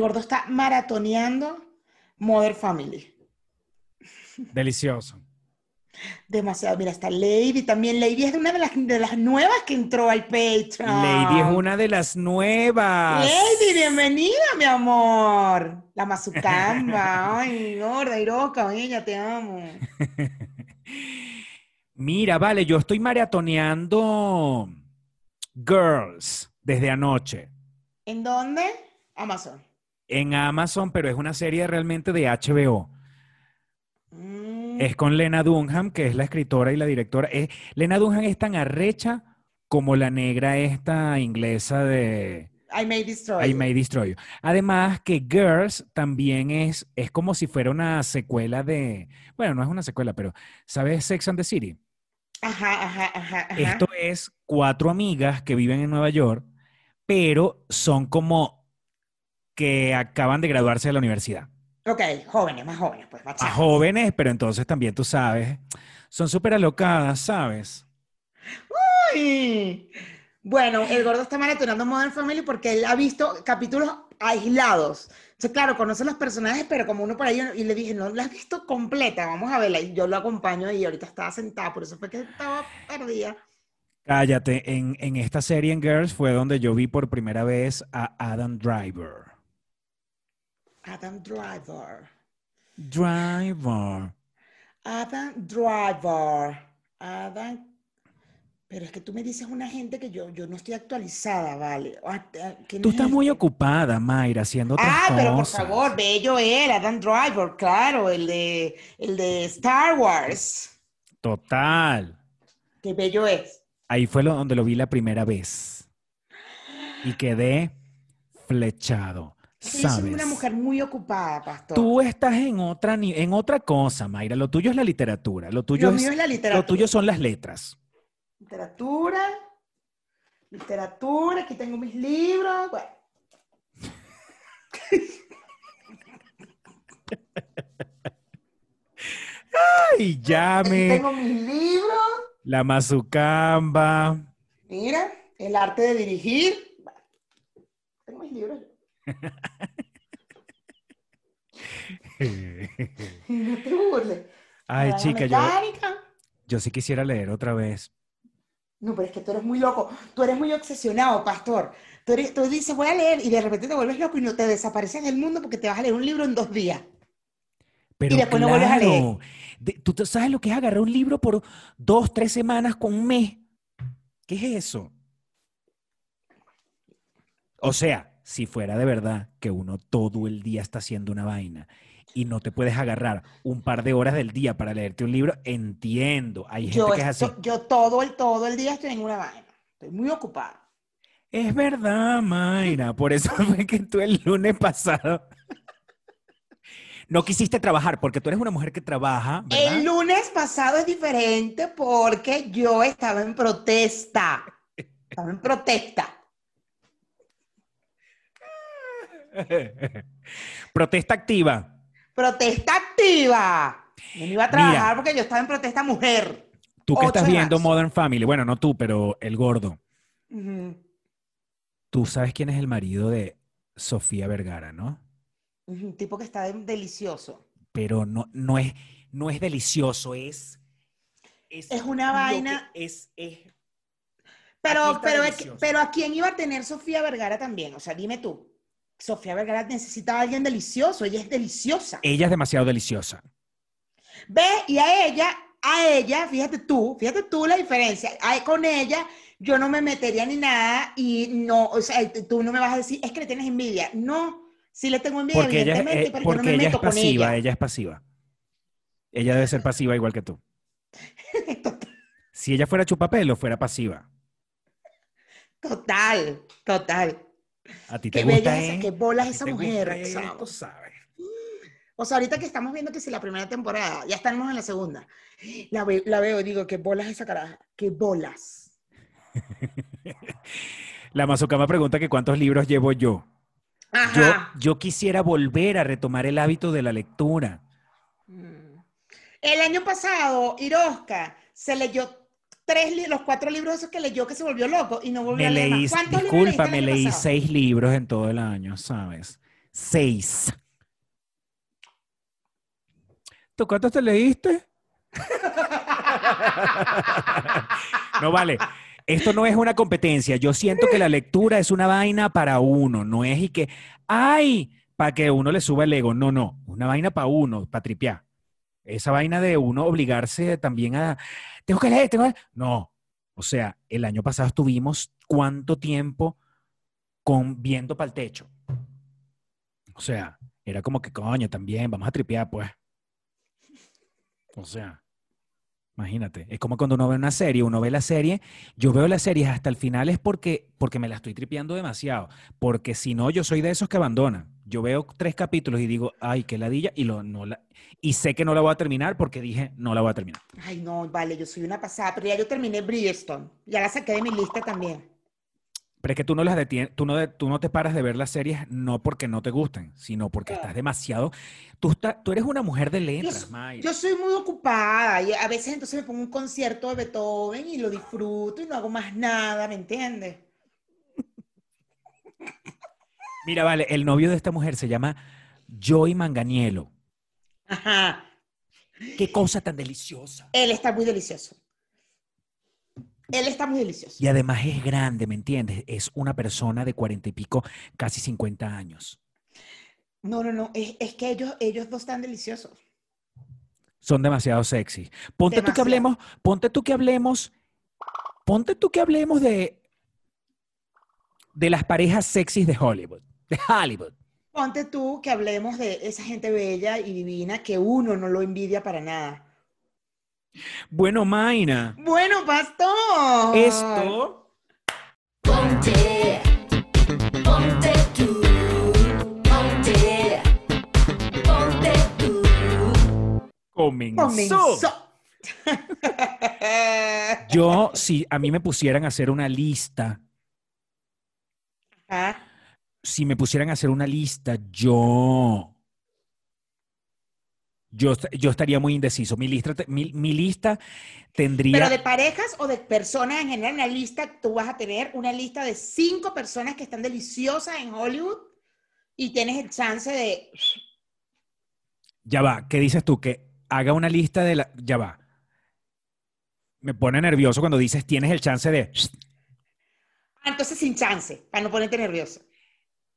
gordo está maratoneando Mother Family. Delicioso. Demasiado. Mira, está Lady también. Lady es una de las, de las nuevas que entró al Patreon. Lady es una de las nuevas. Lady, bienvenida, mi amor. La mazucamba. Ay, gorda, Iroca, ella, te amo. Mira, vale, yo estoy maratoneando Girls desde anoche. ¿En dónde? Amazon. En Amazon, pero es una serie realmente de HBO. Mm, Es con Lena Dunham, que es la escritora y la directora. Es- Lena Dunham es tan arrecha como la negra esta inglesa de I May Destroy. I. May Destroy You. Además que Girls también es, es como si fuera una secuela de, bueno, no es una secuela, pero ¿sabes Sex and the City? Ajá, ajá, ajá, ajá. Esto es cuatro amigas que viven en Nueva York, pero son como que acaban de graduarse de la universidad. Ok, jóvenes, más jóvenes, pues, más A jóvenes, pero entonces también tú sabes, son súper alocadas, ¿sabes? Ay. Bueno, el gordo está maratonando Modern Family porque él ha visto capítulos aislados. Entonces, claro, conoce los personajes, pero como uno por ahí, y le dije, no la has visto completa, vamos a verla. Y yo lo acompaño y ahorita estaba sentada, por eso fue que estaba perdida. Cállate, en, en esta serie en Girls fue donde yo vi por primera vez a Adam Driver. Adam Driver. Driver. Adam Driver. Adam. Pero es que tú me dices una gente que yo, yo no estoy actualizada, ¿vale? Ah, ¿quién Tú es estás muy este? ocupada, Mayra, haciendo otras Ah, pero por favor, bello él, Adam Driver, claro, el de, el de Star Wars. Total. Qué bello es. Ahí fue lo, donde lo vi la primera vez. Y quedé flechado. Yo soy una mujer muy ocupada, pastor. Tú estás en otra, en otra cosa, Mayra. Lo tuyo es la literatura. Lo tuyo, Lo es, mío es la lo literatura. tuyo son las letras. Literatura, literatura, aquí tengo mis libros. Bueno, Ay, aquí llame. tengo mis libros. La mazucamba. Mira, el arte de dirigir. Bueno, Tengo mis libros. No te burles. Ay, chica, yo, yo sí quisiera leer otra vez. No, pero es que tú eres muy loco. Tú eres muy obsesionado, pastor. Tú, eres- tú dices, voy a leer, y de repente te vuelves loco y no te desapareces del mundo porque te vas a leer un libro en dos días. Pero después no vuelves a leer. de- ¿tú sabes lo que es agarrar un libro por dos, tres semanas con un mes? ¿Qué es eso? O sea, si fuera de verdad que uno todo el día está haciendo una vaina y no te puedes agarrar un par de horas del día para leerte un libro, entiendo. Hay gente Yo, que es así. yo todo el, todo el día estoy en una vaina. Estoy muy ocupada. Es verdad, Mayra. Por eso fue que tú el lunes pasado no quisiste trabajar, porque tú eres una mujer que trabaja, ¿verdad? El lunes pasado es diferente porque yo estaba en protesta. Estaba en protesta. Protesta activa. Protesta activa. Yo no iba a trabajar Mira. porque yo estaba en protesta mujer. Tú que 8 estás viendo marzo. Modern Family, bueno, no tú, pero el gordo. Tú sabes quién es el marido de Sofía Vergara, ¿no? Un tipo que está de- delicioso. Pero no, no, es, no es delicioso, es... Es una lo que vaina- Es, es- Pero, pero, es pero ¿a quién iba a tener Sofía Vergara también? O sea, dime tú. Sofía Vergara necesita a alguien delicioso. Ella es deliciosa. Ella es demasiado deliciosa. Ve, y a ella, a ella, fíjate tú, fíjate tú la diferencia. A- con ella yo no me metería ni nada y no, o sea, tú no me vas a decir, es que le tienes envidia. No, sí le tengo envidia, Porque ella, es- evidentemente, eh, pero yo no porque me ella es meto con pasiva, ella. ella es pasiva. Ella debe ser pasiva igual que tú. Si ella fuera chupapelo, fuera pasiva. Total, total. A ti te Qué gusta, ¿eh? qué bolas esa mujer, gusta, chamo. Tú sabes. O sea, ahorita que estamos viendo que si la primera temporada, ya estamos en la segunda, la, ve- la veo y digo, qué bolas esa caraja, qué bolas. La Mazucama pregunta que cuántos libros llevo yo. Yo, Ajá. yo quisiera volver a retomar el hábito de la lectura. Mm. El año pasado, Irosca se leyó tres, los cuatro libros esos que leyó que se volvió loco y no volvió Me a leer leí, más. ¿Cuántos libros disculpa, me leí pasado? seis libros en todo el año, ¿sabes? Seis. ¿Tú cuántos te leíste? no vale. Esto no es una competencia. Yo siento que la lectura es una vaina para uno. No es y que, ay, para que uno le suba el ego. No, no. Una vaina para uno, para tripear. Esa vaina de uno obligarse también a, tengo que leer, tengo que leer. No. O sea, el año pasado estuvimos cuánto tiempo con viendo para el techo. O sea, era como que coño también, vamos a tripear, pues. O sea, imagínate, es como cuando uno ve una serie, uno ve la serie, yo veo las series hasta el final es porque, porque me la estoy tripeando demasiado, porque si no, yo soy de esos que abandonan. Yo veo tres capítulos y digo, ay, qué ladilla, y, lo, no la, y sé que no la voy a terminar porque dije, no la voy a terminar. Ay, no, vale, yo soy una pasada, pero ya yo terminé Bridgestone, ya la saqué de mi lista también. Pero es que tú no las detienes, tú no, tú no te paras de ver las series no porque no te gusten, sino porque estás demasiado. Tú, tú eres una mujer de letras, yo, yo soy muy ocupada y a veces entonces me pongo un concierto de Beethoven y lo disfruto y no hago más nada, ¿me entiendes? Mira, vale, el novio de esta mujer se llama Joey Manganiello. Ajá. Qué cosa tan deliciosa. Él está muy delicioso. Él está muy delicioso. Y además es grande, ¿me entiendes? Es una persona de cuarenta y pico, casi cincuenta años. No, no, no. Es, que ellos, ellos dos están deliciosos. Son demasiado sexy. Ponte tú que hablemos, ponte tú que hablemos, ponte tú que hablemos de, de las parejas sexys de Hollywood, de Hollywood. Ponte tú que hablemos de esa gente bella y divina que uno no lo envidia para nada. Bueno, Maina. Bueno, pastor. Esto. Ponte, ponte tú, ponte, ponte tú. Comenzó. Comenzó. Yo, si a mí me pusieran a hacer una lista, si me pusieran a hacer una lista, yo yo, yo estaría muy indeciso. Mi lista, mi, mi lista tendría... Pero de parejas o de personas en general, una lista, tú vas a tener una lista de cinco personas que están deliciosas en Hollywood y tienes el chance de... Ya va, ¿qué dices tú? Que haga una lista de la... Ya va. Me pone nervioso cuando dices tienes el chance de... Ah, entonces sin chance, para no ponerte nervioso.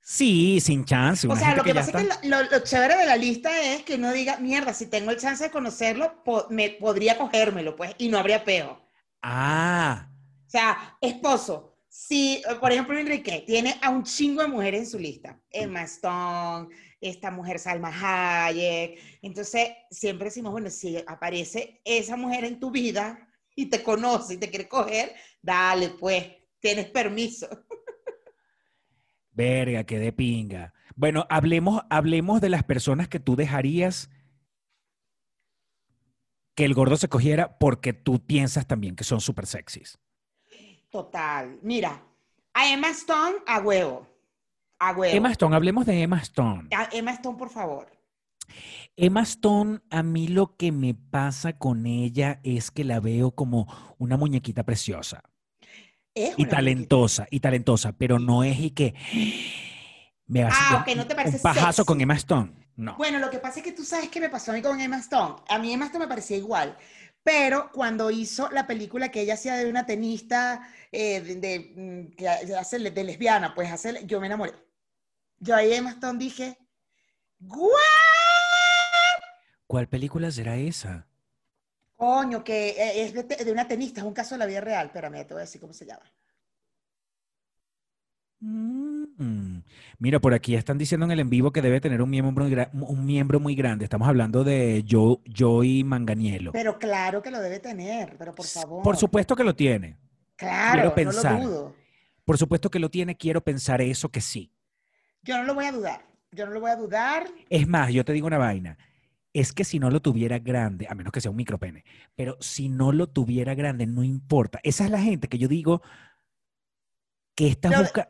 Sí, sin chance. O sea, lo que, pasa es que lo, lo, chévere de la lista es que uno diga, mierda, si tengo el chance de conocerlo, po me podría cogérmelo, pues, y no habría peo. Ah. O sea, esposo, si, por ejemplo, Enrique tiene a un chingo de mujeres en su lista, Emma Stone, esta mujer Salma Hayek, entonces siempre decimos, bueno, si aparece esa mujer en tu vida y te conoce y te quiere coger, dale, pues, tienes permiso. Verga, qué de pinga. Bueno, hablemos, hablemos de las personas que tú dejarías que el gordo se cogiera porque tú piensas también que son súper sexys. Total. Mira, a Emma Stone, a huevo. A huevo. Emma Stone, hablemos de Emma Stone. A Emma Stone, por favor. Emma Stone, a mí lo que me pasa con ella es que la veo como una muñequita preciosa. Es y talentosa, y talentosa, pero no es y que me a ah, okay, no te parece un pajazo sexy. con Emma Stone. No. Bueno, lo que pasa es que tú sabes qué me pasó a mí con Emma Stone. A mí Emma Stone me parecía igual. Pero cuando hizo la película que ella hacía de una tenista eh, de, de, mm, que hace de lesbiana, pues hace, yo me enamoré. Yo ahí Emma Stone dije, ¿What? ¿Cuál película será esa? Coño, que eh, es de, de, una tenista, es un caso de la vida real. Espérame, te voy a decir cómo se llama. Mm. Mira, por aquí están diciendo en el en vivo que debe tener un miembro muy, un miembro muy grande. Estamos hablando de Joe, Joey Manganiello. Pero claro que lo debe tener, pero por favor. Por supuesto que lo tiene. Claro, quiero pensar. no lo dudo. Por supuesto que lo tiene, quiero pensar eso que sí. Yo no lo voy a dudar. Yo no lo voy a dudar. Es más, yo te digo una vaina es que si no lo tuviera grande, a menos que sea un micropene, pero si no lo tuviera grande, no importa. Esa es la gente que yo digo que esta no, busca,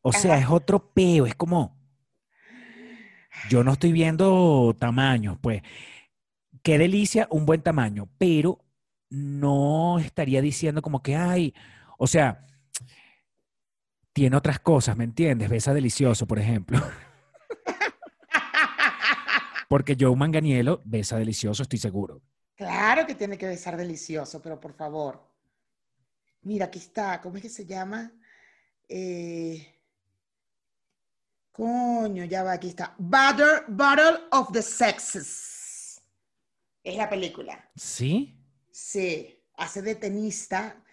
o ajá. sea, es otro peo, es como, yo no estoy viendo tamaños, pues, qué delicia, un buen tamaño, pero no estaría diciendo como que, ay, o sea, tiene otras cosas, ¿me entiendes? Besa delicioso, por ejemplo. Porque Joe Manganiello besa delicioso, estoy seguro. Claro que tiene que besar delicioso, pero por favor. Mira, aquí está. ¿Cómo es que se llama? Eh, Coño, ya va, aquí está. Battle, Battle of the Sexes. Es la película. ¿Sí? Sí, hace de tenista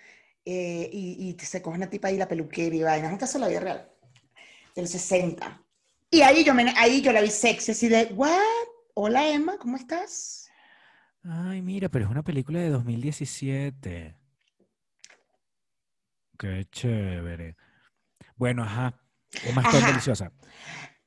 eh, y, y se coge una tipa ahí la peluquera y vaina. Nunca se la vida real. Del 60. Y ahí yo, me, ahí yo la vi sexy, así de, ¿what? Hola Emma, ¿cómo estás? Ay, mira, pero es una película de 2017. Qué chévere. Bueno, ajá. Emma Stone Ajá. deliciosa.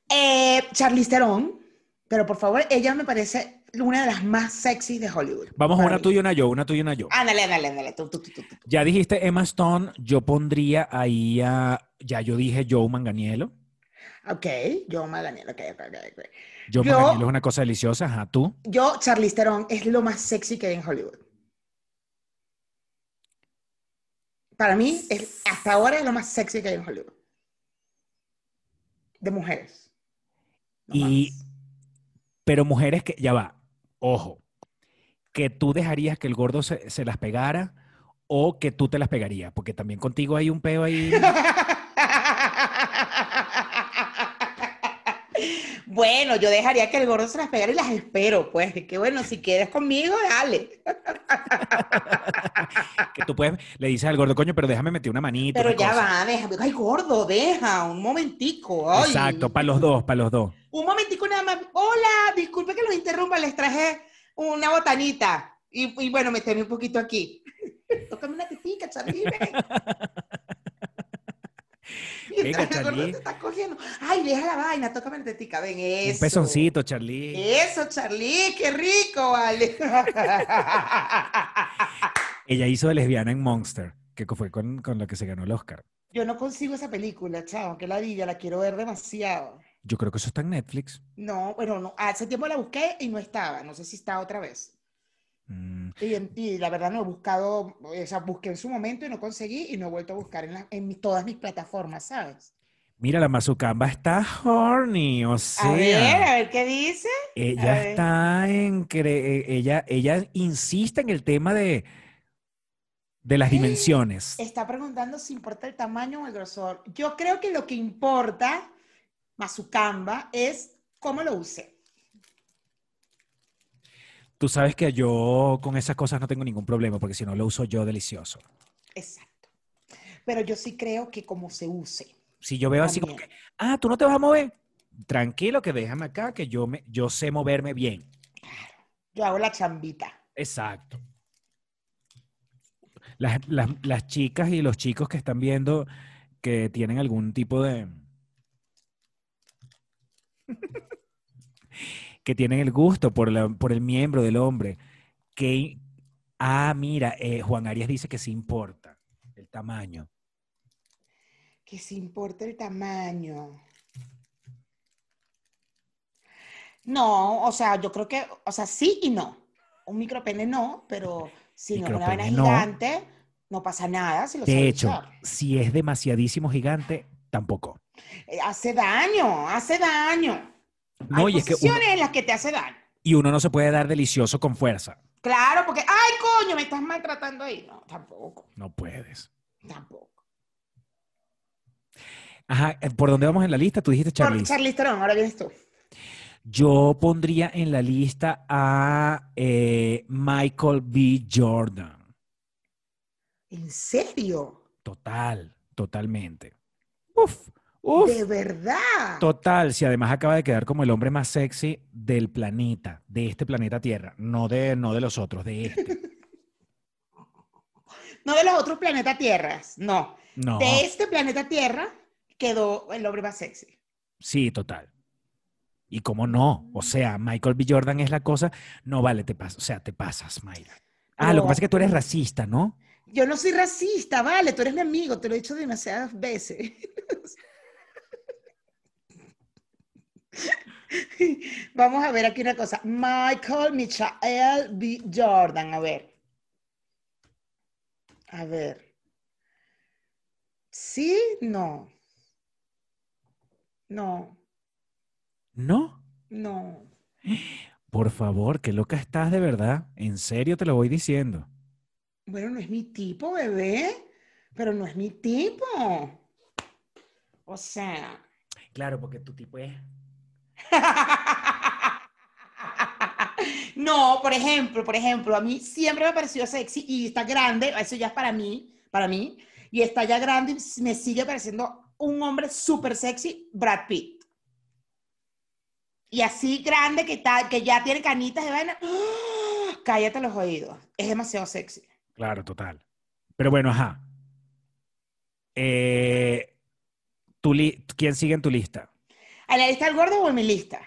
Eh, Charlize Theron, pero por favor, ella me parece una de las más sexy de Hollywood. Vamos a una tuya y una yo, una tuya y una yo. Ándale, ándale, ándale. Tú, tú, tú, tú, tú. Ya dijiste Emma Stone, yo pondría ahí a. Ya yo dije Joe Manganiello. Ok, yo Daniel, ok, ok, ok, Yo- Manganiello es una cosa deliciosa, ajá, tú. Yo, Charlize Theron es lo más sexy que hay en Hollywood. Para mí, es, hasta ahora es lo más sexy que hay en Hollywood. De mujeres. No Y-. Pero mujeres que, ya va, ojo, que tú dejarías que el gordo se, se las pegara o que tú te las pegarías, porque también contigo hay un peo ahí. Bueno, yo dejaría que el gordo se las pegara y las espero, pues. Que bueno, si quieres conmigo, dale. que tú puedes, le dices al gordo, coño, pero déjame meter una manita. Pero una ya cosa". va, deja. Ay, gordo, deja, un momentico. ay. Exacto, para los dos, para los dos. Un momentico nada más. Hola, disculpe que los interrumpa, les traje una botanita. Y, y bueno, meteme un poquito aquí. Tócame una tetica, Charlie. Venga, Charlie. te está cogiendo. Ay, deja la vaina, tócame la tetica. Ven, eso. Un pezoncito, Charlie. Eso, Charlie, qué rico, vale. Ella hizo de lesbiana en Monster, que fue con, con la que se ganó el Oscar. Yo no consigo esa película, chao, que ladilla, la quiero ver demasiado. Yo creo que eso está en Netflix. No, bueno, no, hace tiempo la busqué y no estaba, no sé si está otra vez. Mm, Y, en- y la verdad no he buscado, o sea, busqué en su momento y no conseguí y no he vuelto a buscar en, la- en mi- todas mis plataformas, ¿sabes? Mira, la Mazucamba está horny, o sea. A ver, a ver qué dice. Ella A ver. está en eh, ella, ella insiste en el tema de, de las dimensiones. Está preguntando si importa el tamaño o el grosor. Yo creo que lo que importa, Mazucamba, es cómo lo use. Tú sabes que yo con esas cosas no tengo ningún problema, porque si no lo uso yo delicioso. Exacto. Pero yo sí creo que como se use. Si yo veo así como que, ah, tú no te vas a mover, tranquilo que déjame acá, que yo, me, yo sé moverme bien. Yo hago la chambita. Exacto. Las, las, las chicas y los chicos que están viendo que tienen algún tipo de... que tienen el gusto por, la- por el miembro del hombre, que... Ah, mira, eh, Juan Arias dice que sí importa el tamaño. Que se importa el tamaño. No, o sea, yo creo que, o sea, sí y no. Un micropene no, pero si no es una no. gigante, no pasa nada si lo De hecho, usar. si es demasiadísimo gigante, tampoco. Eh, Hace daño, hace daño. No, Hay y es que uno, en las que te hace daño. y uno no se puede dar delicioso con fuerza. Claro, porque, ay, coño, me estás maltratando ahí. No, tampoco, No puedes. tampoco. Ajá, eh, ¿por dónde vamos en la lista? Tú dijiste Charlize. Charlize Theron, ahora vienes tú. Yo pondría en la lista a eh, Michael B. Jordan. ¿En serio? Total, totalmente. Uf, uf. ¿De verdad? Total, si además acaba de quedar como el hombre más sexy del planeta, de este planeta Tierra, no de, no de los otros, de este. No de los otros planetas Tierras, no. No, De este planeta Tierra quedó el hombre más sexy. sí, total. Y cómo no, o sea, Michael B. Jordan es la cosa, no vale, te pasas, o sea, te pasas, Mayra. Ah, lo que pasa es que tú eres racista, ¿no? Yo no soy racista, vale, tú eres mi amigo, te lo he dicho demasiadas veces. Vamos a ver aquí una cosa. Michael Michael B. Jordan, a ver. A ver. ¿Sí? No. No, ¿No? no. Por favor, qué loca estás de verdad. En serio te lo voy diciendo. Bueno, no es mi tipo, bebé, pero no es mi tipo. O sea. Claro, porque tu tipo es. No, por ejemplo, por ejemplo, a mí siempre me ha parecido sexy y está grande, eso ya es para mí, para mí, y está ya grande y me sigue pareciendo un hombre súper sexy, Brad Pitt. Y así grande que, está, que ya tiene canitas de vaina, ¡ah! cállate los oídos, es demasiado sexy. Claro, total. Pero bueno, ajá. Eh, ¿Quién sigue en tu lista? ¿En la lista del gordo o en mi lista?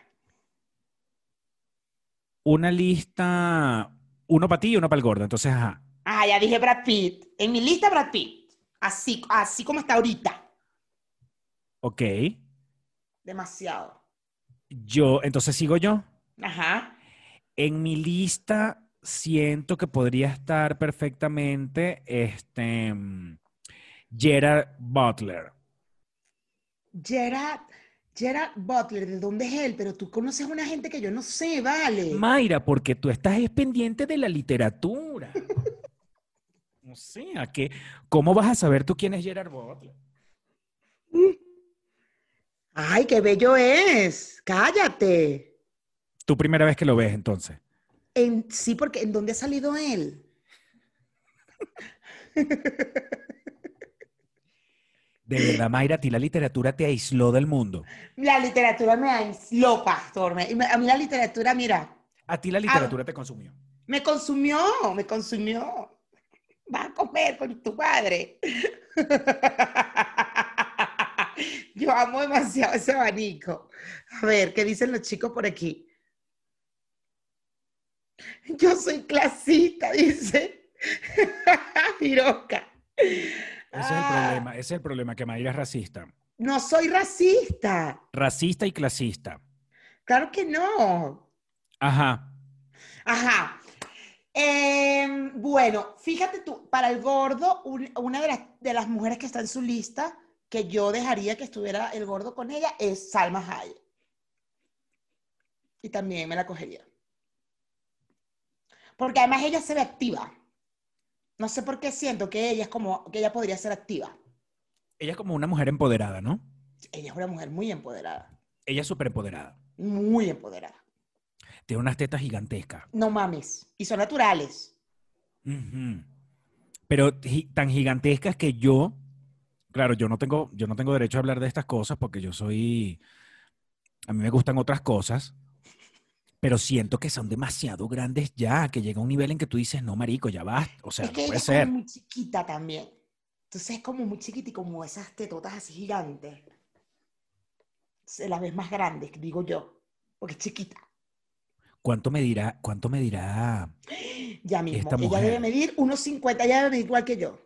Una lista, uno para ti y uno para el gordo. Entonces, ajá. Ah, ya dije Brad Pitt. En mi lista Brad Pitt. Así, así como está ahorita. Ok. Demasiado. Yo, entonces sigo yo. Ajá. En mi lista siento que podría estar perfectamente este mm, Gerard Butler. Gerard, Gerard Butler, ¿de dónde es él? Pero tú conoces a una gente que yo no sé, vale. Mayra, porque tú estás es pendiente de la literatura. O sea, que, ¿cómo vas a saber tú quién es Gerard Butler? Ay, qué bello es. Cállate. Tu primera vez que lo ves, entonces. En, sí, porque ¿en dónde ha salido él? De verdad, Mayra, a ti la literatura te aisló del mundo. La literatura me aisló, pastor. Me- a mí la literatura, mira, A ti la literatura te consumió. me consumió, me consumió. Vas a comer con tu padre. Yo amo demasiado ese abanico. A ver, ¿qué dicen los chicos por aquí? Yo soy clasista, dice. Piroca. Ese es el Ah. Problema, ese es el problema, que Mayra es racista. No soy racista. Racista y clasista. Claro que no. Ajá. Ajá. Em, bueno, fíjate tú, para el gordo, un- una de las, de las mujeres que está en su lista, que yo dejaría que estuviera el gordo con ella, es Salma Hayek. Y también me la cogería. Porque además ella se ve activa. No sé por qué siento que ella es como, que ella podría ser activa. Ella es como una mujer empoderada, ¿no? Ella es una mujer muy empoderada. Ella es súper empoderada. Muy empoderada. Tiene unas tetas gigantescas. No mames. Y son naturales. Pero tan gigantescas que yo, claro, yo no tengo, yo no tengo derecho a hablar de estas cosas porque yo soy, a mí me gustan otras cosas, pero siento que son demasiado grandes ya, que llega un nivel en que tú dices, no, marico, ya basta, o sea, es no que ella puede es como ser. muy chiquita también. Entonces es como muy chiquita y como esas tetotas así gigantes. Se las ves más grandes, digo yo, porque es chiquita. ¿Cuánto me dirá, cuánto me dirá? Ya mismo. Esta ella mujer. debe medir unos 50, ella debe medir igual que yo.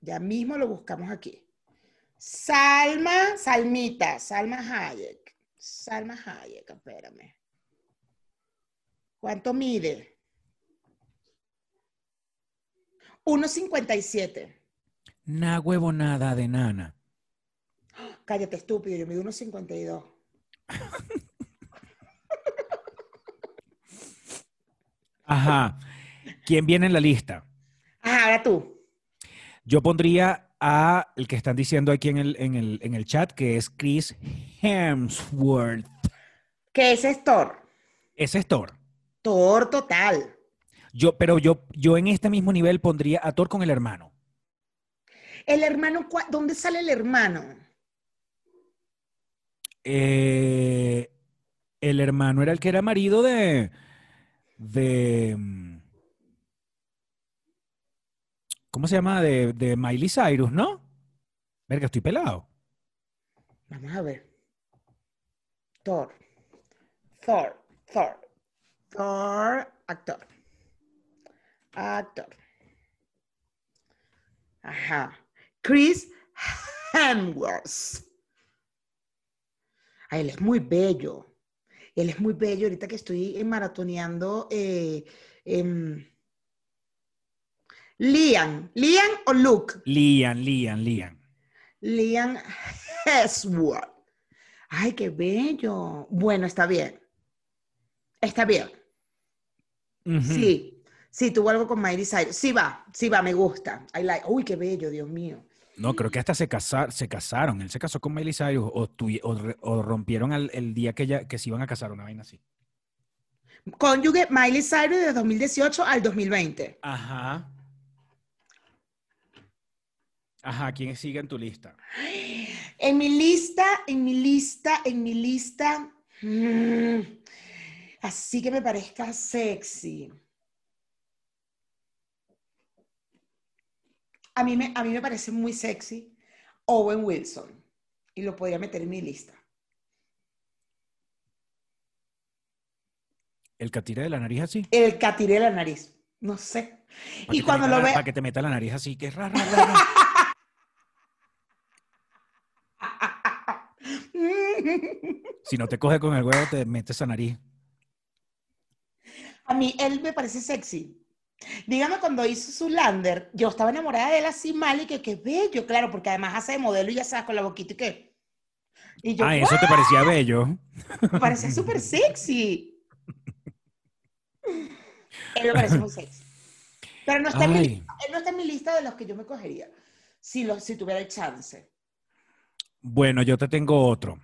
Ya mismo lo buscamos aquí. Salma, Salmita, Salma Hayek. Salma Hayek, espérame. ¿Cuánto mide? 1,57. Na huevonada de nana. Cállate, estúpido, yo mido 1,52. Ajá. ¿Quién viene en la lista? Ajá, ahora tú. Yo pondría a el que están diciendo aquí en el, en el, en el chat, que es Chris Hemsworth. ¿Qué es Thor? Ese es Thor. Thor total. Yo, pero yo, yo en este mismo nivel pondría a Thor con el hermano. El hermano, ¿cuá- ¿dónde sale el hermano? Eh, el hermano era el que era marido de. de. mm, ¿Cómo se llama? De, de Miley Cyrus, ¿no? Verga, estoy pelado. Vamos a ver. Thor. Thor. Thor. Thor. Actor. Actor. Ajá. Chris Hemsworth. Ay, él es muy bello. Él es muy bello. Ahorita que estoy eh, maratoneando. eh, em, Liam. ¿Liam o Luke? Lian, Lian, Lian. Liam Hemsworth. Ay, qué bello. Bueno, está bien. Está bien. Sí, sí, tuvo algo con Miley Cyrus. Sí va, sí va, me gusta. I like- Uy, qué bello, Dios mío. No, creo que hasta se, casar, se casaron. Él se casó con Miley Cyrus o, tuvi- o, re- o rompieron al- el día que, ella, que se iban a casar, una vaina así. Cónyuge Miley Cyrus de 2018 al 2020. Ajá. Ajá, ¿quién sigue en tu lista? En mi lista, en mi lista, en mi lista. mm, así que me parezca sexy. A mí, me, a mí me parece muy sexy Owen Wilson. Y lo podría meter en mi lista. ¿El catire de la nariz así? El catire de la nariz. No sé. Y que cuando lo la- ve. Para que te meta la nariz así, que es ra, ra, ra, ra. Si no te coge con el huevo, te metes esa nariz. A mí él me parece sexy. Dígame cuando hizo su lander, yo estaba enamorada de él así mal y que qué bello, claro, porque además hace de modelo y ya sabes con la boquita y qué. Y yo, Ah, eso te parecía bello. me parece súper sexy. Él me parece muy sexy. Pero no está, en mi, lista- él no está en mi lista de los que yo me cogería, si, lo, si tuviera el chance. Bueno, yo te tengo otro.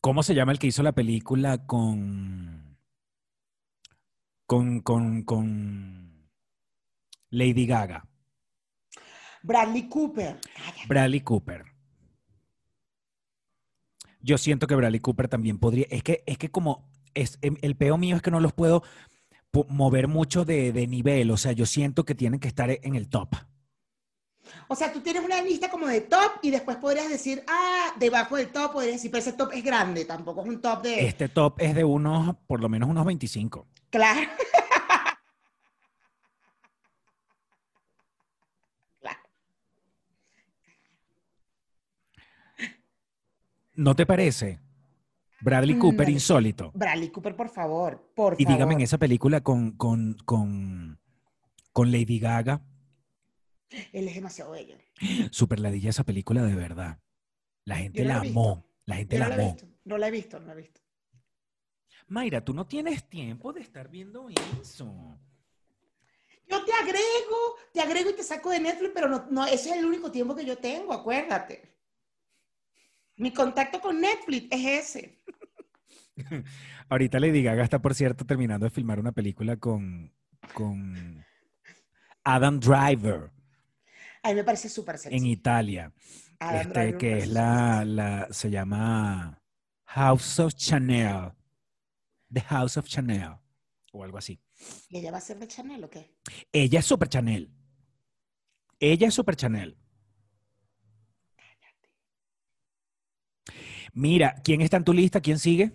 ¿Cómo se llama el que hizo la película con. Con. con. con. Lady Gaga? Bradley Cooper. Bradley Cooper. Yo siento que Bradley Cooper también podría. Es que, es que como. Es, em- el peo mío es que no los puedo mover mucho de, de nivel. O sea, yo siento que tienen que estar en el top. O sea, tú tienes una lista como de top y después podrías decir, ah, debajo del top podrías decir, pero ese top es grande, tampoco es un top de... Este top es de unos, por lo menos unos 25. Claro. Claro. ¿No te parece? Bradley Mm, Cooper, no. insólito. Bradley Cooper, por favor, por Y favor. dígame en esa película con, con, con, con Lady Gaga, Él es demasiado bello. super ladilla esa película de verdad. La gente no la amó. La gente Yo la no la amó. visto, no la he visto, no la he visto. Mayra, tú no tienes tiempo de estar viendo eso. Yo te agrego, te agrego y te saco de Netflix, pero no, no, ese es el único tiempo que yo tengo, acuérdate. Mi contacto con Netflix es ese. Ahorita Lady Gaga está, por cierto, terminando de filmar una película con, con Adam Driver A mí me parece súper sexy. en Italia. Adam este, Driver que es súper la, la, se llama House of Chanel. The House of Chanel. O algo así. ¿Y ella va a ser de Chanel o qué? Ella es Super Chanel. Ella es Super Chanel. Mira, ¿quién está en tu lista? ¿Quién sigue?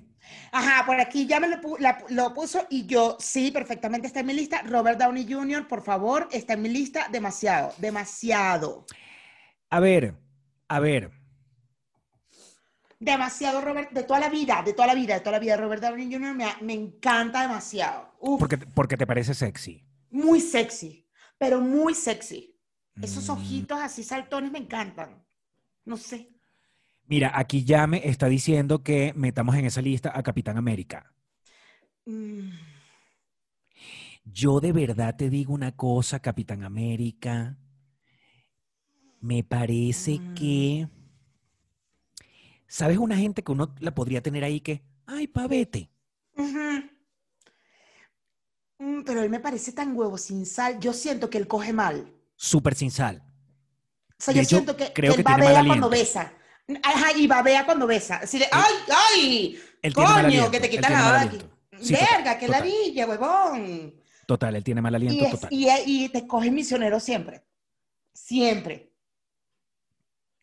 Ajá, por aquí ya me lo, pu- la- lo puso y yo, sí, perfectamente está en mi lista. Robert Downey Jr., por favor, está en mi lista demasiado, demasiado. A ver, a ver. Demasiado, Robert, de toda la vida, de toda la vida, de toda la vida. Robert Downey Jr. me, me encanta demasiado. Uf, Porque, porque te parece sexy. muy sexy, pero muy sexy. Esos Mm. ojitos así saltones me encantan. No sé. Mira, aquí ya me está diciendo que metamos en esa lista a Capitán América. Mm, Yo de verdad te digo una cosa, Capitán América. Me parece Mm. que. ¿Sabes una gente que uno la podría tener ahí que. Ay, pavete. ujú. Mm, pero él me parece tan huevo sin sal. Yo siento que él coge mal. Súper sin sal. O sea, De yo hecho, siento que, creo que él que babea mal cuando besa. Ajá, y babea cuando besa. Así de, ¡ay, ay! Él Coño, aliento, que te tiene la baba aquí. Sí, Verga, total. ladilla, huevón. Total, él tiene mal Y, aliento es- total. y, y te coge misionero siempre. Siempre.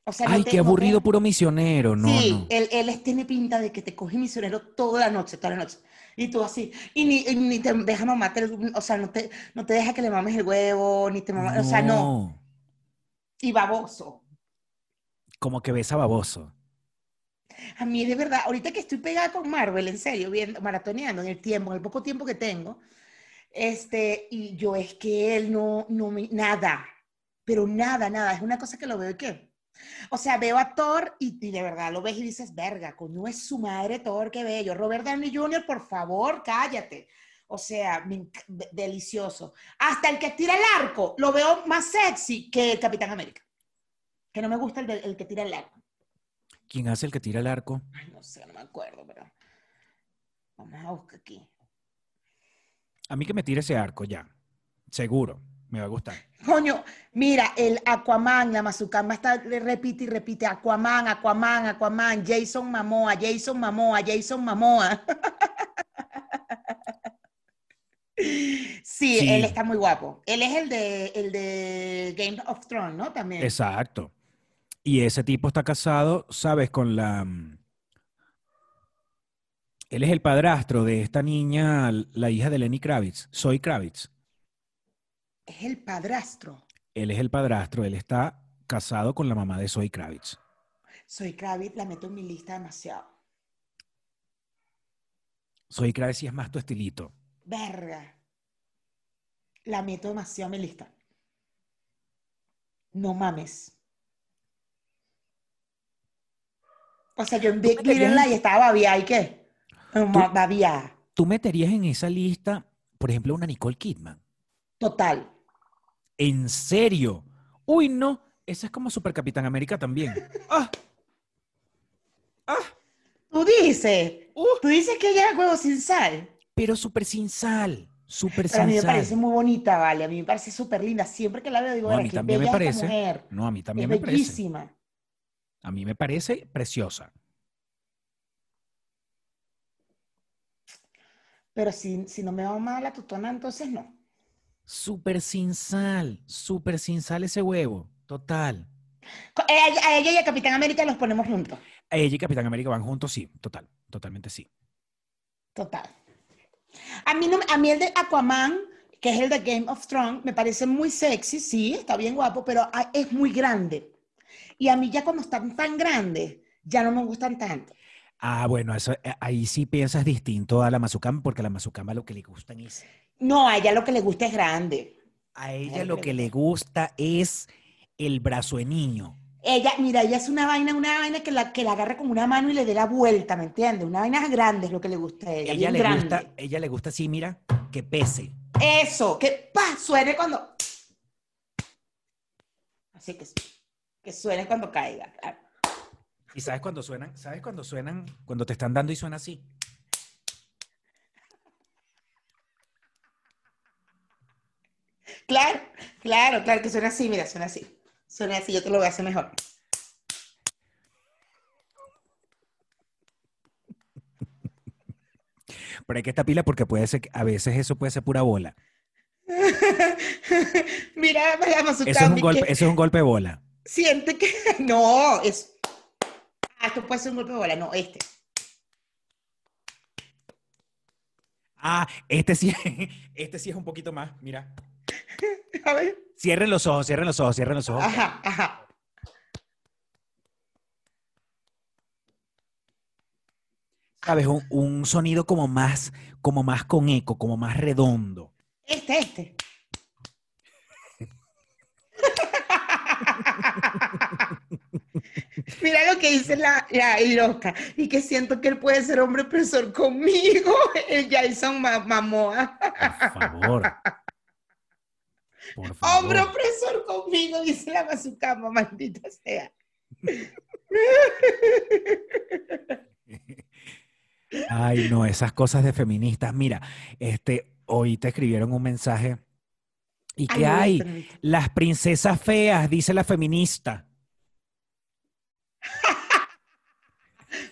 O sea, no Ay, te- qué no te- aburrido, puro misionero. No, sí, no. Él, él tiene pinta de que te coge misionero toda la noche, toda la noche. Y tú así. Y ni, y ni te deja mamarte, o sea, no te, no te deja que le mames el huevo, ni te mames, o sea, no. Y baboso. Como que besa baboso. A mí de verdad, ahorita que estoy pegada con Marvel, en serio, viendo, maratoneando en el tiempo, en el poco tiempo que tengo, este, y yo es que él no, no me, nada, pero nada, nada, es una cosa que lo veo y que, O sea, veo a Thor y, de verdad lo ves y dices, verga, coño, es su madre Thor, qué bello. Robert Downey Jr., por favor, cállate. O sea, delicioso. Hasta el que tira el arco, lo veo más sexy que Capitán América. Que no me gusta el, de- el que tira el arco. ¿Quién hace el que tira el arco? Ay, no sé, no me acuerdo, pero vamos a buscar aquí. A mí que me tire ese arco ya. Seguro, me va a gustar. Coño, mira, el Aquaman, la Mazukama está, le repite y repite, Aquaman, Aquaman, Aquaman, Jason Mamoa, Jason Mamoa, Jason Mamoa. Sí, Sí. él está muy guapo. Él es el de, el de Game of Thrones, ¿no? También. Exacto. Y ese tipo está casado, ¿sabes? Con la... mm, Él es el padrastro de esta niña, la hija de Lenny Kravitz, Zoe Kravitz. Es el padrastro. Él es el padrastro, él está casado con la mamá de Zoe Kravitz. Soy Kravitz, la meto en mi lista demasiado. Zoe Kravitz sí es más tu estilito. Verga. La meto demasiado en mi lista. No mames. O sea, yo en Big meterías Little en- Lies estaba babiada y qué? Babiada. ¿Tú meterías en esa lista, por ejemplo, una Nicole Kidman? Total. ¿En serio? Uy, no. Esa es como Super Capitán América también. ¡Ah! Tú dices, Uh. tú dices que ella es huevo sin sal. Pero súper sin sal. Súper Pero a mí sin me sal. parece muy bonita, vale. A mí me parece súper linda. Siempre que la veo digo, No, a "Verga, mí también me bella parece. mujer. No, a mí también es me parece. A mí me parece preciosa. Pero si, si no me va mal la tutona, entonces no. Súper sin sal. Súper sin sal ese huevo. Total. Co- A ella, y a Capitán América los ponemos juntos. A Ella y Capitán América van juntos, sí. Total. Totalmente sí. Total. A mí, no, a mí el de Aquaman, que es el de Game of Thrones, me parece muy sexy, sí, está bien guapo, pero ah, es muy grande. Y a mí ya cuando están tan grandes, ya no me gustan tanto. Ah, bueno, eso, eh, ahí sí piensas distinto a la Mazukama, porque a la Mazukama lo que le gustan es. No, a ella lo que le gusta es grande. A ella Ay, lo que le gusta es el brazo de niño. Ella, mira, ella es una vaina, una vaina que la, que la agarre con una mano y le dé la vuelta, ¿me entiendes? Una vaina grande es lo que le gusta a ella. Ella le grande. gusta, ella le gusta así, mira, que pese. Eso, que pa, suene cuando. Así que, que suene cuando caiga. claro. ¿Y sabes cuando suenan? ¿Sabes cuando suenan? Cuando te están dando y suena así. Claro, claro, claro, que suena así, mira, suena así. Suena así, yo te lo voy a hacer mejor. Pero hay que estar pila porque puede ser, que- a veces eso puede ser pura bola. mira, a Eso es un golpe, eso es un golpe de bola. Siente que. No, es. Ah, esto puede ser un golpe de bola, no, este. Ah, este sí, este sí es un poquito más. Mira. A ver. Cierren los ojos, cierren los ojos, cierren los ojos. Ajá, ajá. ¿Sabes? Un, un sonido como más, como más con eco, como más redondo. Este, este. Mira lo que dice la, la loca. Y que siento que él puede ser hombre opresor conmigo. El Jason Ma- Mamoa. Por favor. Por favor. Hombre opresor conmigo, dice la Mazucama, maldita sea. Ay, no, esas cosas de feministas. Mira, este, hoy te escribieron un mensaje. ¿Y qué hay? Las princesas feas, dice la feminista.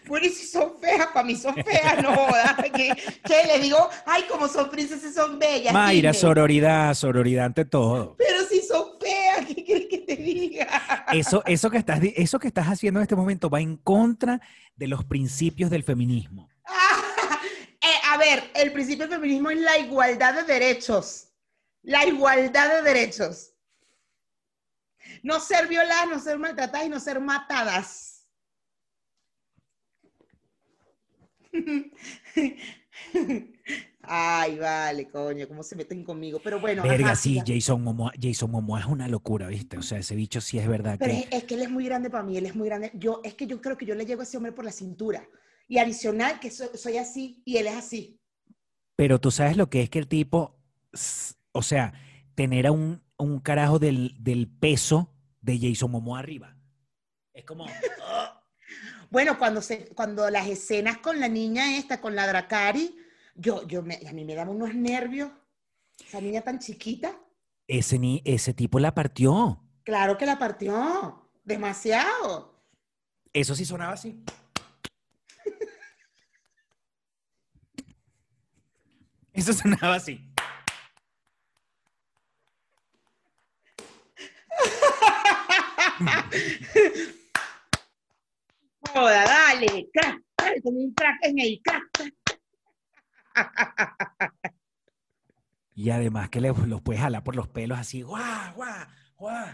Bueno, y si son feas, para mí son feas, no jodas. Que, que le digo, ay, como son princesas, son bellas. Mayra, dime. sororidad, sororidad ante todo. Pero si son feas, ¿qué quieres que te diga? Eso, eso, que estás, eso que estás haciendo en este momento va en contra de los principios del feminismo. Ah, eh, a ver, el principio del feminismo es la igualdad de derechos. La igualdad de derechos. No ser violadas, no ser maltratadas y no ser matadas. Ay, vale, coño, cómo se meten conmigo. Pero bueno, Verga, ajá, sí. Jason Momoa, Jason Momoa es una locura, ¿viste? O sea, ese bicho sí es verdad Pero que... es, es que él es muy grande para mí, él es muy grande. Yo, es que yo creo que yo le llego a ese hombre por la cintura. Y adicional, que so- soy así y él es así. Pero tú sabes lo que es que el tipo, o sea, tener a un, un carajo del, del peso de Jason Momoa arriba. Es como... Bueno, cuando, se, cuando las escenas con la niña esta, con la Dracari, yo, yo me- a mí me daban unos nervios. Esa niña tan chiquita, Ese, ni, ese tipo la partió. claro que la partió. Demasiado. Eso sí sonaba así. Eso sonaba así. Joda, dale, crack, dale, como un crack en el crack. Y además que le- los puedes jalar por los pelos así. ¡Guau, guau, guau!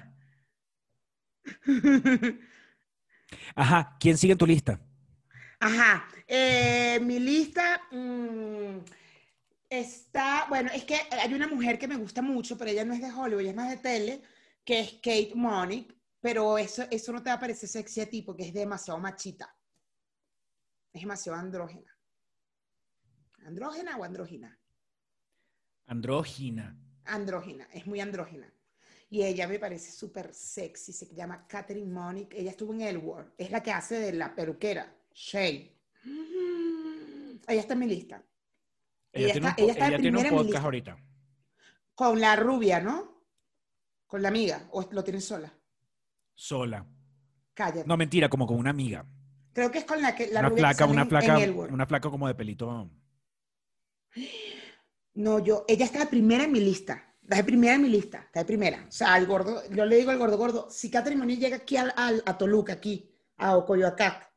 Ajá, ¿quién sigue en tu lista? Ajá, eh, mi lista mm, está, bueno, es que hay una mujer que me gusta mucho, pero ella no es de Hollywood, ella es más de tele, que es Kate Monik, pero eso, eso no te va a parecer sexy a ti porque es demasiado machita. Es demasiado andrógena. ¿Andrógena o andrógina? Andrógina. Andrógina, es muy andrógina. Y ella me parece súper sexy, se llama Catherine Monick, ella estuvo en Elwood, es la que hace de la peluquera, Shay. Mm, Ella está en mi lista. Ella, Ella tiene, está- un, ella está ella tiene un podcast lista. ahorita. Con la rubia, ¿no? Con la amiga, o lo tienes sola. Sola. Cállate. No, mentira, como con una amiga. Creo que es con la que la una rubia que una en- flaca, en Elwood. una flaca como de pelito. No, yo, ella está de primera en mi lista. Está de primera en mi lista, está de primera. O sea, al gordo, yo le digo al gordo gordo, si Catherine Moniz llega aquí al, al- a Toluca, aquí, a Ocoyoacac,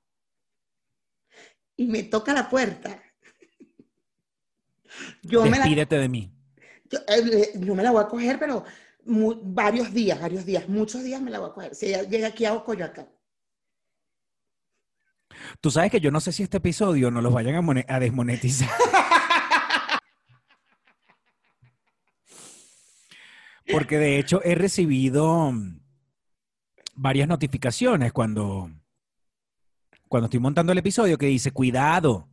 y me toca la puerta, yo me la, Despídete de mí. yo, eh, yo me la voy a coger, pero mu- varios días, varios días, muchos días me la voy a coger. Si ella llega aquí a Ocoyoacac. Tú sabes que yo no sé si este episodio no los vayan a, a desmonetizar. Porque de hecho he recibido varias notificaciones cuando, cuando estoy montando el episodio que dice, cuidado,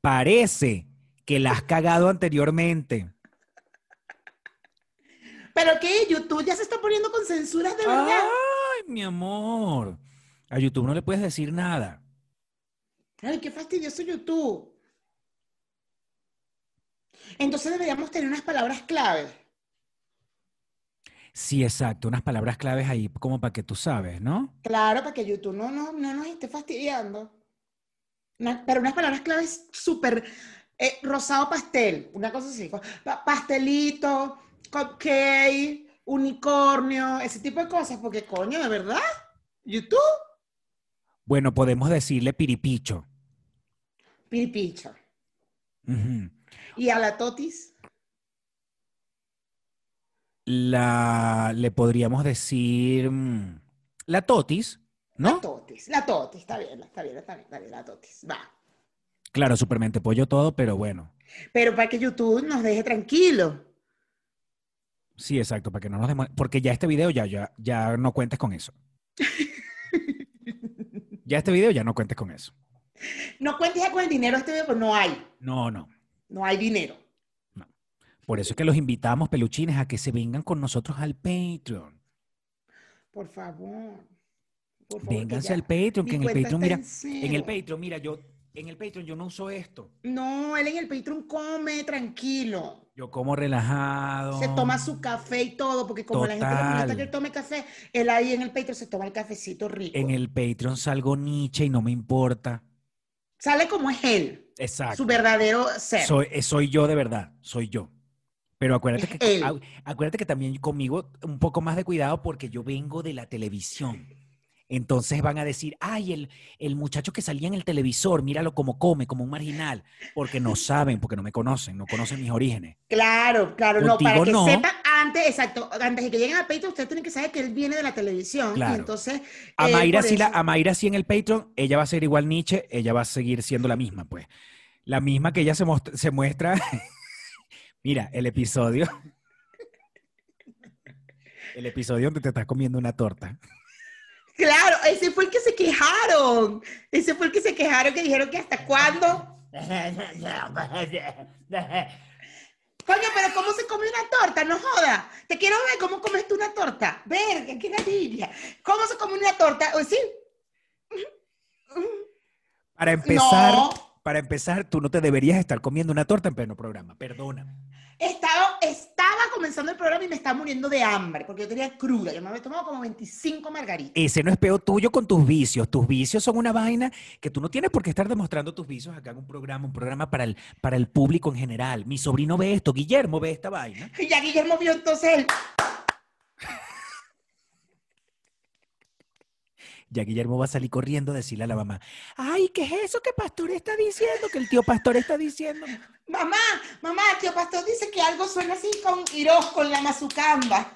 parece que la has cagado anteriormente. Pero que YouTube ya se está poniendo con censuras de verdad. Ay, mi amor. A YouTube no le puedes decir nada. Ay, qué fastidioso YouTube. Entonces deberíamos tener unas palabras claves. Sí, exacto, unas palabras claves ahí como para que tú sabes, ¿no? Claro, para que YouTube no, no, no nos esté fastidiando. Una- pero unas palabras claves súper eh, rosado pastel, una cosa así. pa- pastelito, cupcake, unicornio, ese tipo de cosas, porque coño, de verdad, YouTube, Bueno, podemos decirle piripicho. piripicho. Y a la totis, La, le podríamos decir mm, la totis, la ¿no? totis, la totis, está bien, está bien, está bien, está bien, la totis, va. Claro, supermente pollo todo, pero bueno. Pero para que YouTube nos deje tranquilo. Sí, exacto, para que no nos demos... Porque ya este video ya, ya, ya no cuentes con eso. Ya este video ya no cuentes con eso. No cuentes ya con el dinero este video, pues no hay, No, no. no hay dinero. Por eso es que los invitamos, peluchines, a que se vengan con nosotros al Patreon. Por favor. Por favor, Vénganse al Patreon, mi que en el Patreon, mira, en en el. Patreon, mira, yo, en el Patreon yo no uso esto. No, él en el Patreon come tranquilo. Yo como relajado. Se toma su café y todo, porque como la gente le molesta que él tome café, él ahí en el Patreon se toma el cafecito rico. En el Patreon salgo Nietzsche y no me importa. Sale como es él, Exacto. su verdadero ser. Soy, eh, soy yo de verdad, soy yo. Pero acuérdate Es que, él. acuérdate que también conmigo un poco más de cuidado porque yo vengo de la televisión. Entonces van a decir, ay, el, el muchacho que salía en el televisor, míralo como come, como un marginal. Porque no saben, porque no me conocen, no conocen mis orígenes. Claro, claro, no, para que no. sepan antes, exacto, antes de que lleguen al Patreon, ustedes tienen que saber que él viene de la televisión. Y Claro. entonces. A eh, Mayra, sí la, a Mayra sí en el Patreon, ella va a ser igual Nietzsche, ella va a seguir siendo la misma, pues. La misma que ella se, se muestra Mira, el episodio. El episodio donde te estás comiendo una torta. Claro, ese fue el que se quejaron. Ese fue el que se quejaron, que dijeron que hasta cuándo. Coño, pero ¿cómo se come una torta? No joda. Te quiero ver cómo comes tú una torta. Verga, qué ladilla. ¿Cómo se come una torta? ¿O sí? Para empezar, No. para empezar, tú no te deberías estar comiendo una torta en pleno programa. Perdóname. Estaba, estaba comenzando el programa y me estaba muriendo de hambre, porque yo tenía cruda. Yo me había tomado como 25 margaritas. Ese no es peo tuyo con tus vicios. Tus vicios son una vaina que tú no tienes por qué estar demostrando tus vicios acá en un programa, un programa para el, para el público en general. Mi sobrino ve esto, Guillermo ve esta vaina. Y ya Guillermo vio entonces el... Ya Guillermo va a salir corriendo a decirle a la mamá, ay, ¿qué es eso que Pastor está diciendo? Que el tío Pastor está diciendo. Mamá, mamá, tío Pastor dice que algo suena así con Iros, con la mazucamba.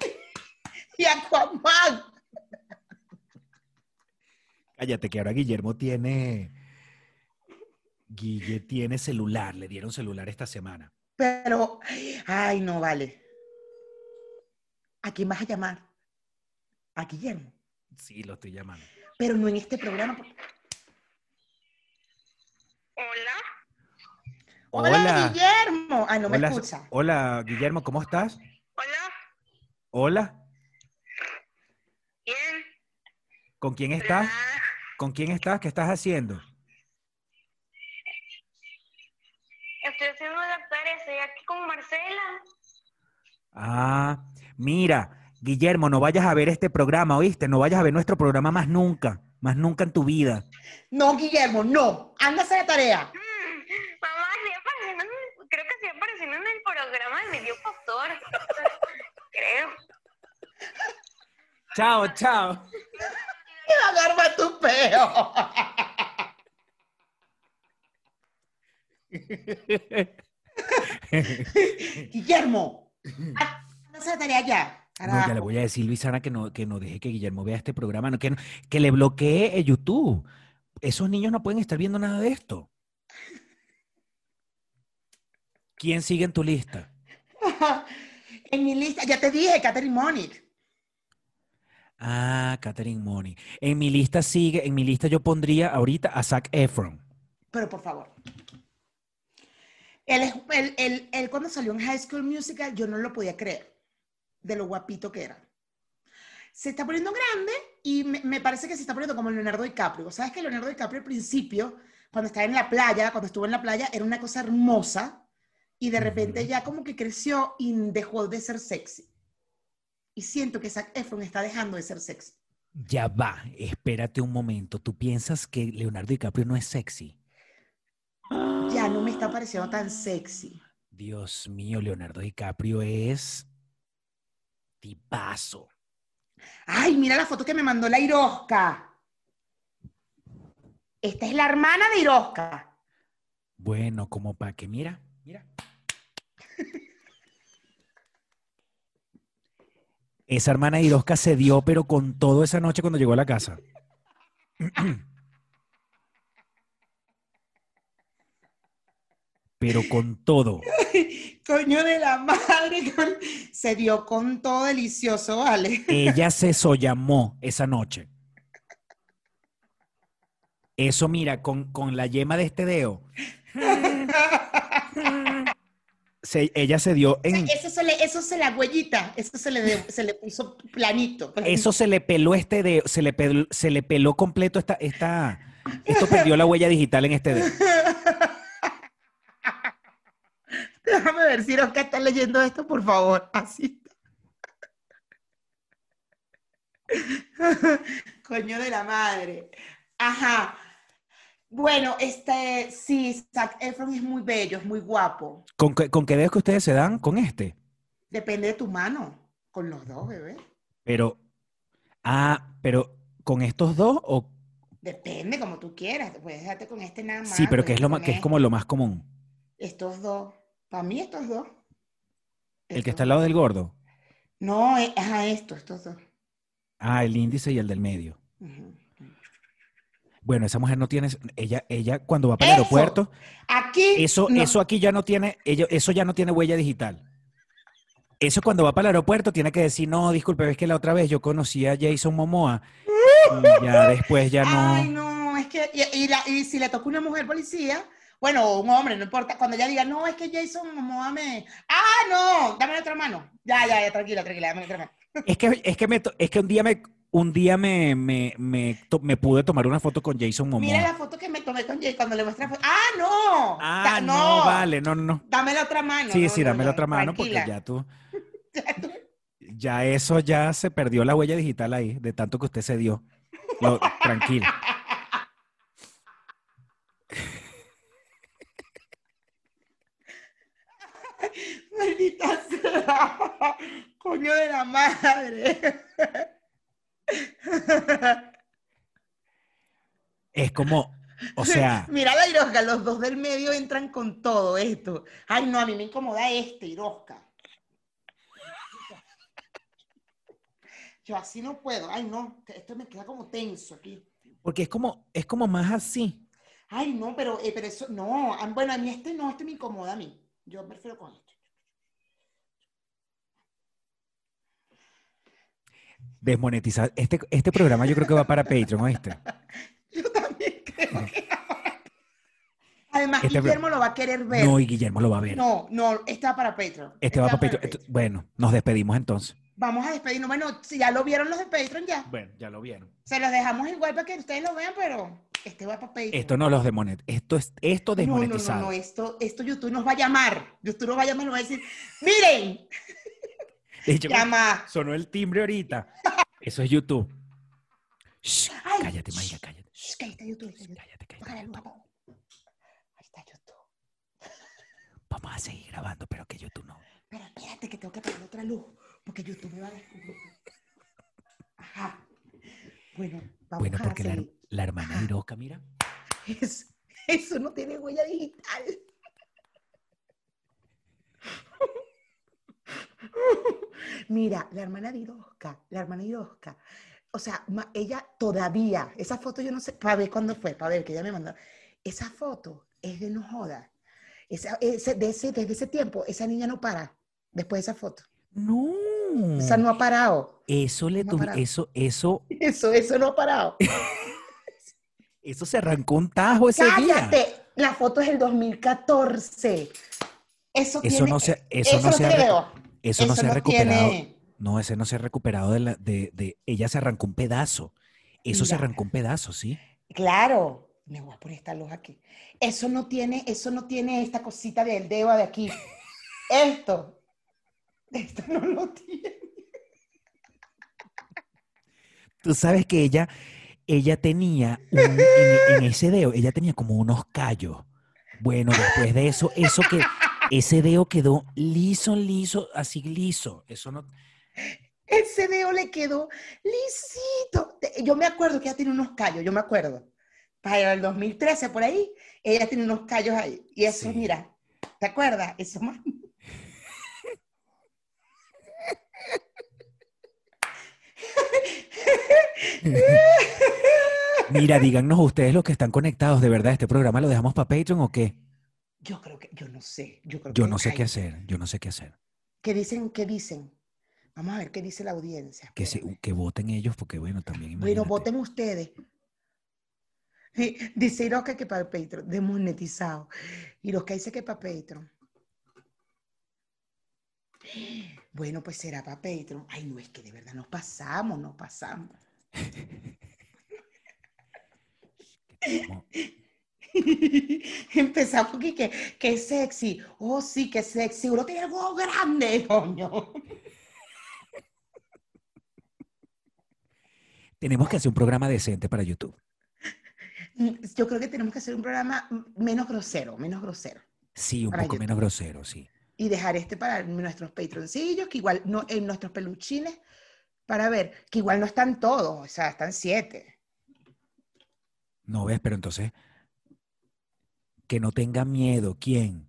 y Aquaman. Cállate, que ahora Guillermo tiene... Guille tiene celular, le dieron celular esta semana. Pero, ay, no vale. ¿A quién vas a llamar? A Guillermo. Sí, lo estoy llamando. Pero no en este programa. Hola, Hola, Hola. Guillermo. Ah, no me hola, escucha. hola, Guillermo, ¿cómo estás? hola, Hola, bien. ¿con quién estás? ¿Con quién estás? ¿Qué estás haciendo? estoy haciendo la tarea, estoy aquí con Marcela. Ah, mira, Guillermo, no vayas a ver este programa, ¿oíste? No vayas a ver nuestro programa más nunca, más nunca en tu vida. No, Guillermo, no. Hacer la tarea. Mm, Mamá, apareciendo, en el- creo que estoy apareciendo en el programa de Medio Pastor. creo. Chao, chao. Te va a agarrar tu peo. Guillermo. Hacer la tarea ya. No, ya le voy a decir, Luisana, que no, que no deje que Guillermo vea este programa, no, que, no- que le bloquee el YouTube. Esos niños no pueden estar viendo nada de esto. ¿Quién sigue en tu lista? En mi lista, ya te dije, Catherine Monic. Ah, Catherine Money. En mi lista sigue, en mi lista yo pondría ahorita a Zac Efron. Pero por favor. Él, es, él, él- él cuando salió en High School Musical, yo no lo podía creer de lo guapito que era. Se está poniendo grande y me, me parece que se está poniendo como Leonardo DiCaprio. ¿Sabes que Leonardo DiCaprio al principio, cuando estaba en la playa, cuando estuvo en la playa, era una cosa hermosa y de repente ya como que creció y dejó de ser sexy. Y siento que Zac Efron está dejando de ser sexy. Ya va, espérate un momento. ¿Tú piensas que Leonardo DiCaprio no es sexy? Ya no me está pareciendo tan sexy. Dios mío, Leonardo DiCaprio es tipazo. Ay, mira la foto que me mandó la Irosca. Esta es la hermana de Irosca. Bueno, como para que, mira, mira. Esa hermana de Irosca se dio, pero con todo esa noche cuando llegó a la casa. Pero con todo. Coño de la madre. con- Se dio con todo delicioso, ¿vale? Ella se sollamó esa noche. Eso, mira, con, con la yema de este dedo. se- ella se dio en. Eso se le, eso se la huellita, eso se le, de- se le puso planito. planito. Eso se le peló este dedo, se le peló, se le peló completo esta, esta. Esto perdió la huella digital en este dedo. Déjame ver si Irosca está leyendo esto, por favor. Así. Coño de la madre. Ajá. Bueno, este, sí, Zac Efron es muy bello, es muy guapo. ¿Con, qué- con qué dedos que ustedes se dan? Con este. Depende de tu mano. Con los dos, bebé. Pero. Ah, pero ¿con estos dos o Depende, como tú quieras. Puedes dejarte con este nada más. sí, pero que es lo más, que es como lo más común? este. Estos dos. Para mí, estos dos. El que está al lado del gordo. No, es a esto, estos dos. Ah, el índice y el del medio. Bueno, esa mujer no tiene, ella, ella cuando va para el Eso. aeropuerto, Aquí. eso, no. eso aquí ya no tiene, ella- eso ya no tiene huella digital. Eso cuando va para el aeropuerto tiene que decir, no, disculpe, es que la otra vez yo conocí a Jason Momoa y ya después ya no. Ay, no, es que. Y, y la- y si le toca una mujer policía, bueno, un hombre, no importa. Cuando ella diga, no, es que Jason Momoa me. ¡Ah, no! Dame la otra mano. Ya, ya, ya, tranquila, tranquila, dame la otra mano. Es que, es que, me, es que un día me, un día me, me, me, to- me pude tomar una foto con Jason Momoa. Mira la foto que me tomé con Jay cuando le muestra. ¡Ah, no! Ah, Da- no, vale, no, no, no. Dame la otra mano. Sí, no, sí, no, dame la otra mano tranquila. porque ya tú, Ya tú- ya eso ya se perdió la huella digital ahí, de tanto que usted se dio. Lo- tranquilo. Maldita sea. Coño de la madre. Es como, o sea, Mira la Irosca, los dos del medio entran con todo esto. Ay, no, a mí me incomoda este, Irosca. Yo así no puedo. Ay, no, esto me queda como tenso aquí. porque es como, es como más así. Ay, no, pero, eh, pero eso, no. Ah, Bueno, a mí este no, este me incomoda a mí. Yo prefiero con este. Desmonetizar. Este, este programa yo creo que va para Patreon, ¿oíste? Yo también creo que Además, Este- Guillermo lo va a querer ver. No, y Guillermo lo va a ver. No, no, está para Patreon. Este va para Patreon. Esto- Bueno, nos despedimos entonces. Vamos a despedirnos. Bueno, si ya lo vieron los de Patreon, ya. Bueno, ya lo vieron. Se los dejamos igual para que ustedes lo vean, pero este va para. Esto no los demonet. Esto es esto no, no, no, desmonetizado. no, esto, esto YouTube nos va a llamar. YouTube nos va a llamar y nos va a decir, miren, hecho, llama. sonó el timbre ahorita. Eso es YouTube. Shh, Ay, cállate, shh, Mayra, cállate. shh, está YouTube. Cállate, cállate. Ahí está YouTube. Vamos a seguir grabando, pero que YouTube no. Pero espérate que tengo que apagar otra luz, porque YouTube me va a descubrir. Ajá. Bueno, vamos Bueno, a porque la, la hermana Iroca, mira. Eso, eso no tiene huella digital. Mira, la hermana de Irosca, la hermana de Irosca, o sea, ma- ella todavía, esa foto yo no sé, para ver cuándo fue, para ver que ella me mandó. Esa foto es de no joda. Esa, ese, de ese, desde ese tiempo, esa niña no para después de esa foto. No. Esa no ha parado. Eso le No tuvi- parado. eso, eso, Eso, eso no ha parado. eso se arrancó un tajo ese día. Cállate. La foto es del 2014. Eso, Eso tiene, no se, eso no se ha, dedo. eso no se ha recuperado. tiene- No, ese no se ha recuperado de la, de, de, ella se arrancó un pedazo. Eso se arrancó un pedazo, ¿sí? Claro. Me voy a poner esta luz aquí. Eso no tiene, eso no tiene esta cosita del dedo de aquí. Esto. Esto no lo tiene. Tú sabes que ella, ella tenía, un- en, en ese dedo, ella tenía como unos callos. Bueno, después de eso, eso que, ese dedo quedó liso, liso, así liso. Eso no, Ese dedo le quedó lisito. Yo me acuerdo que ella tiene unos callos, yo me acuerdo. Para el 2013, por ahí, ella tiene unos callos ahí. Y eso, Sí. mira, ¿te acuerdas? Eso más. Mira, díganos ustedes los que están conectados, ¿de verdad este programa lo dejamos para Patreon o qué? Yo creo que, yo no sé. Yo, creo Yo que- no sé qué hacer, yo no sé qué hacer. ¿Qué dicen? ¿Qué dicen? Vamos a ver qué dice la audiencia. Que, se, que voten ellos, porque bueno, también Bueno, imagínate. voten ustedes. Sí, Dice Iroska que para Patreon, desmonetizado. Iroska dice que para Patreon. Bueno, pues será para Patreon. Ay, no, es que de verdad nos pasamos, nos pasamos. Empezamos aquí que, que sexy. Oh, sí, que sexy. Uno tiene algo grande, coño. Tenemos que hacer un programa decente para YouTube. Yo creo que tenemos que hacer un programa menos grosero, menos grosero. Sí, un poco YouTube. menos grosero, sí. Y dejar este para nuestros patroncillos, que igual no, en nuestros peluchines, para ver, que igual no están todos, o sea, están siete. No ves, pero entonces, que no tenga miedo. ¿Quién?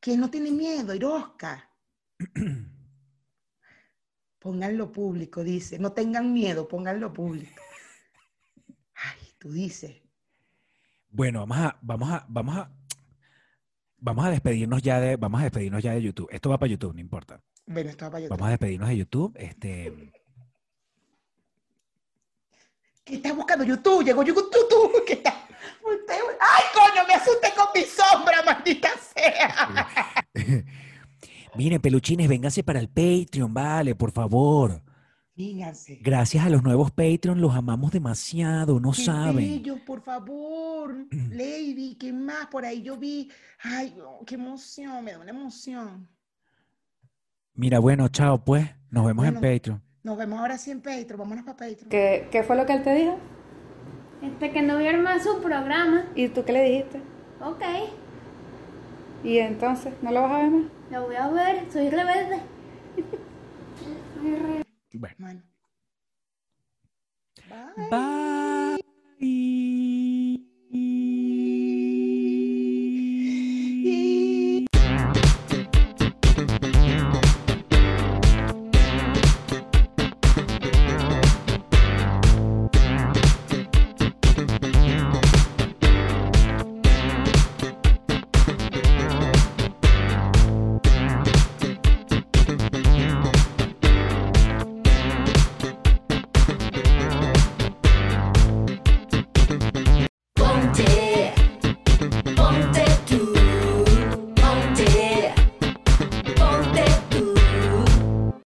¿Quién no tiene miedo? Irosca. Pónganlo público, dice. No tengan miedo, pónganlo público. Ay, Tú dices. Bueno, vamos a, vamos a, vamos a, vamos a despedirnos ya de, vamos a despedirnos ya de YouTube. Esto va para YouTube, no importa. Bueno, esto va para YouTube. Vamos a despedirnos de YouTube. Este, ¿Qué estás buscando? YouTube, llegó YouTube, ¿qué está? Usted- ¡Ay, coño! Me asusté con mi sombra, maldita sea. miren, peluchines, vénganse para el Patreon, vale, por favor. Gracias a los nuevos Patreon, los amamos demasiado, no Qué saben. bello, por favor. Lady, ¿qué más? Por ahí yo vi. Ay, oh, qué emoción, me da una emoción. Mira, bueno, chao, pues. Nos vemos en. Patreon. Nos vemos ahora sí en Patreon. Vámonos para Patreon. ¿Qué, qué fue lo que él te dijo? Este que no vieron más su programa. ¿Y tú qué le dijiste? Ok, Y entonces, ¿no lo vas a ver más? lo voy a ver. Soy rebelde. Bueno. Bueno. Bye. Bye.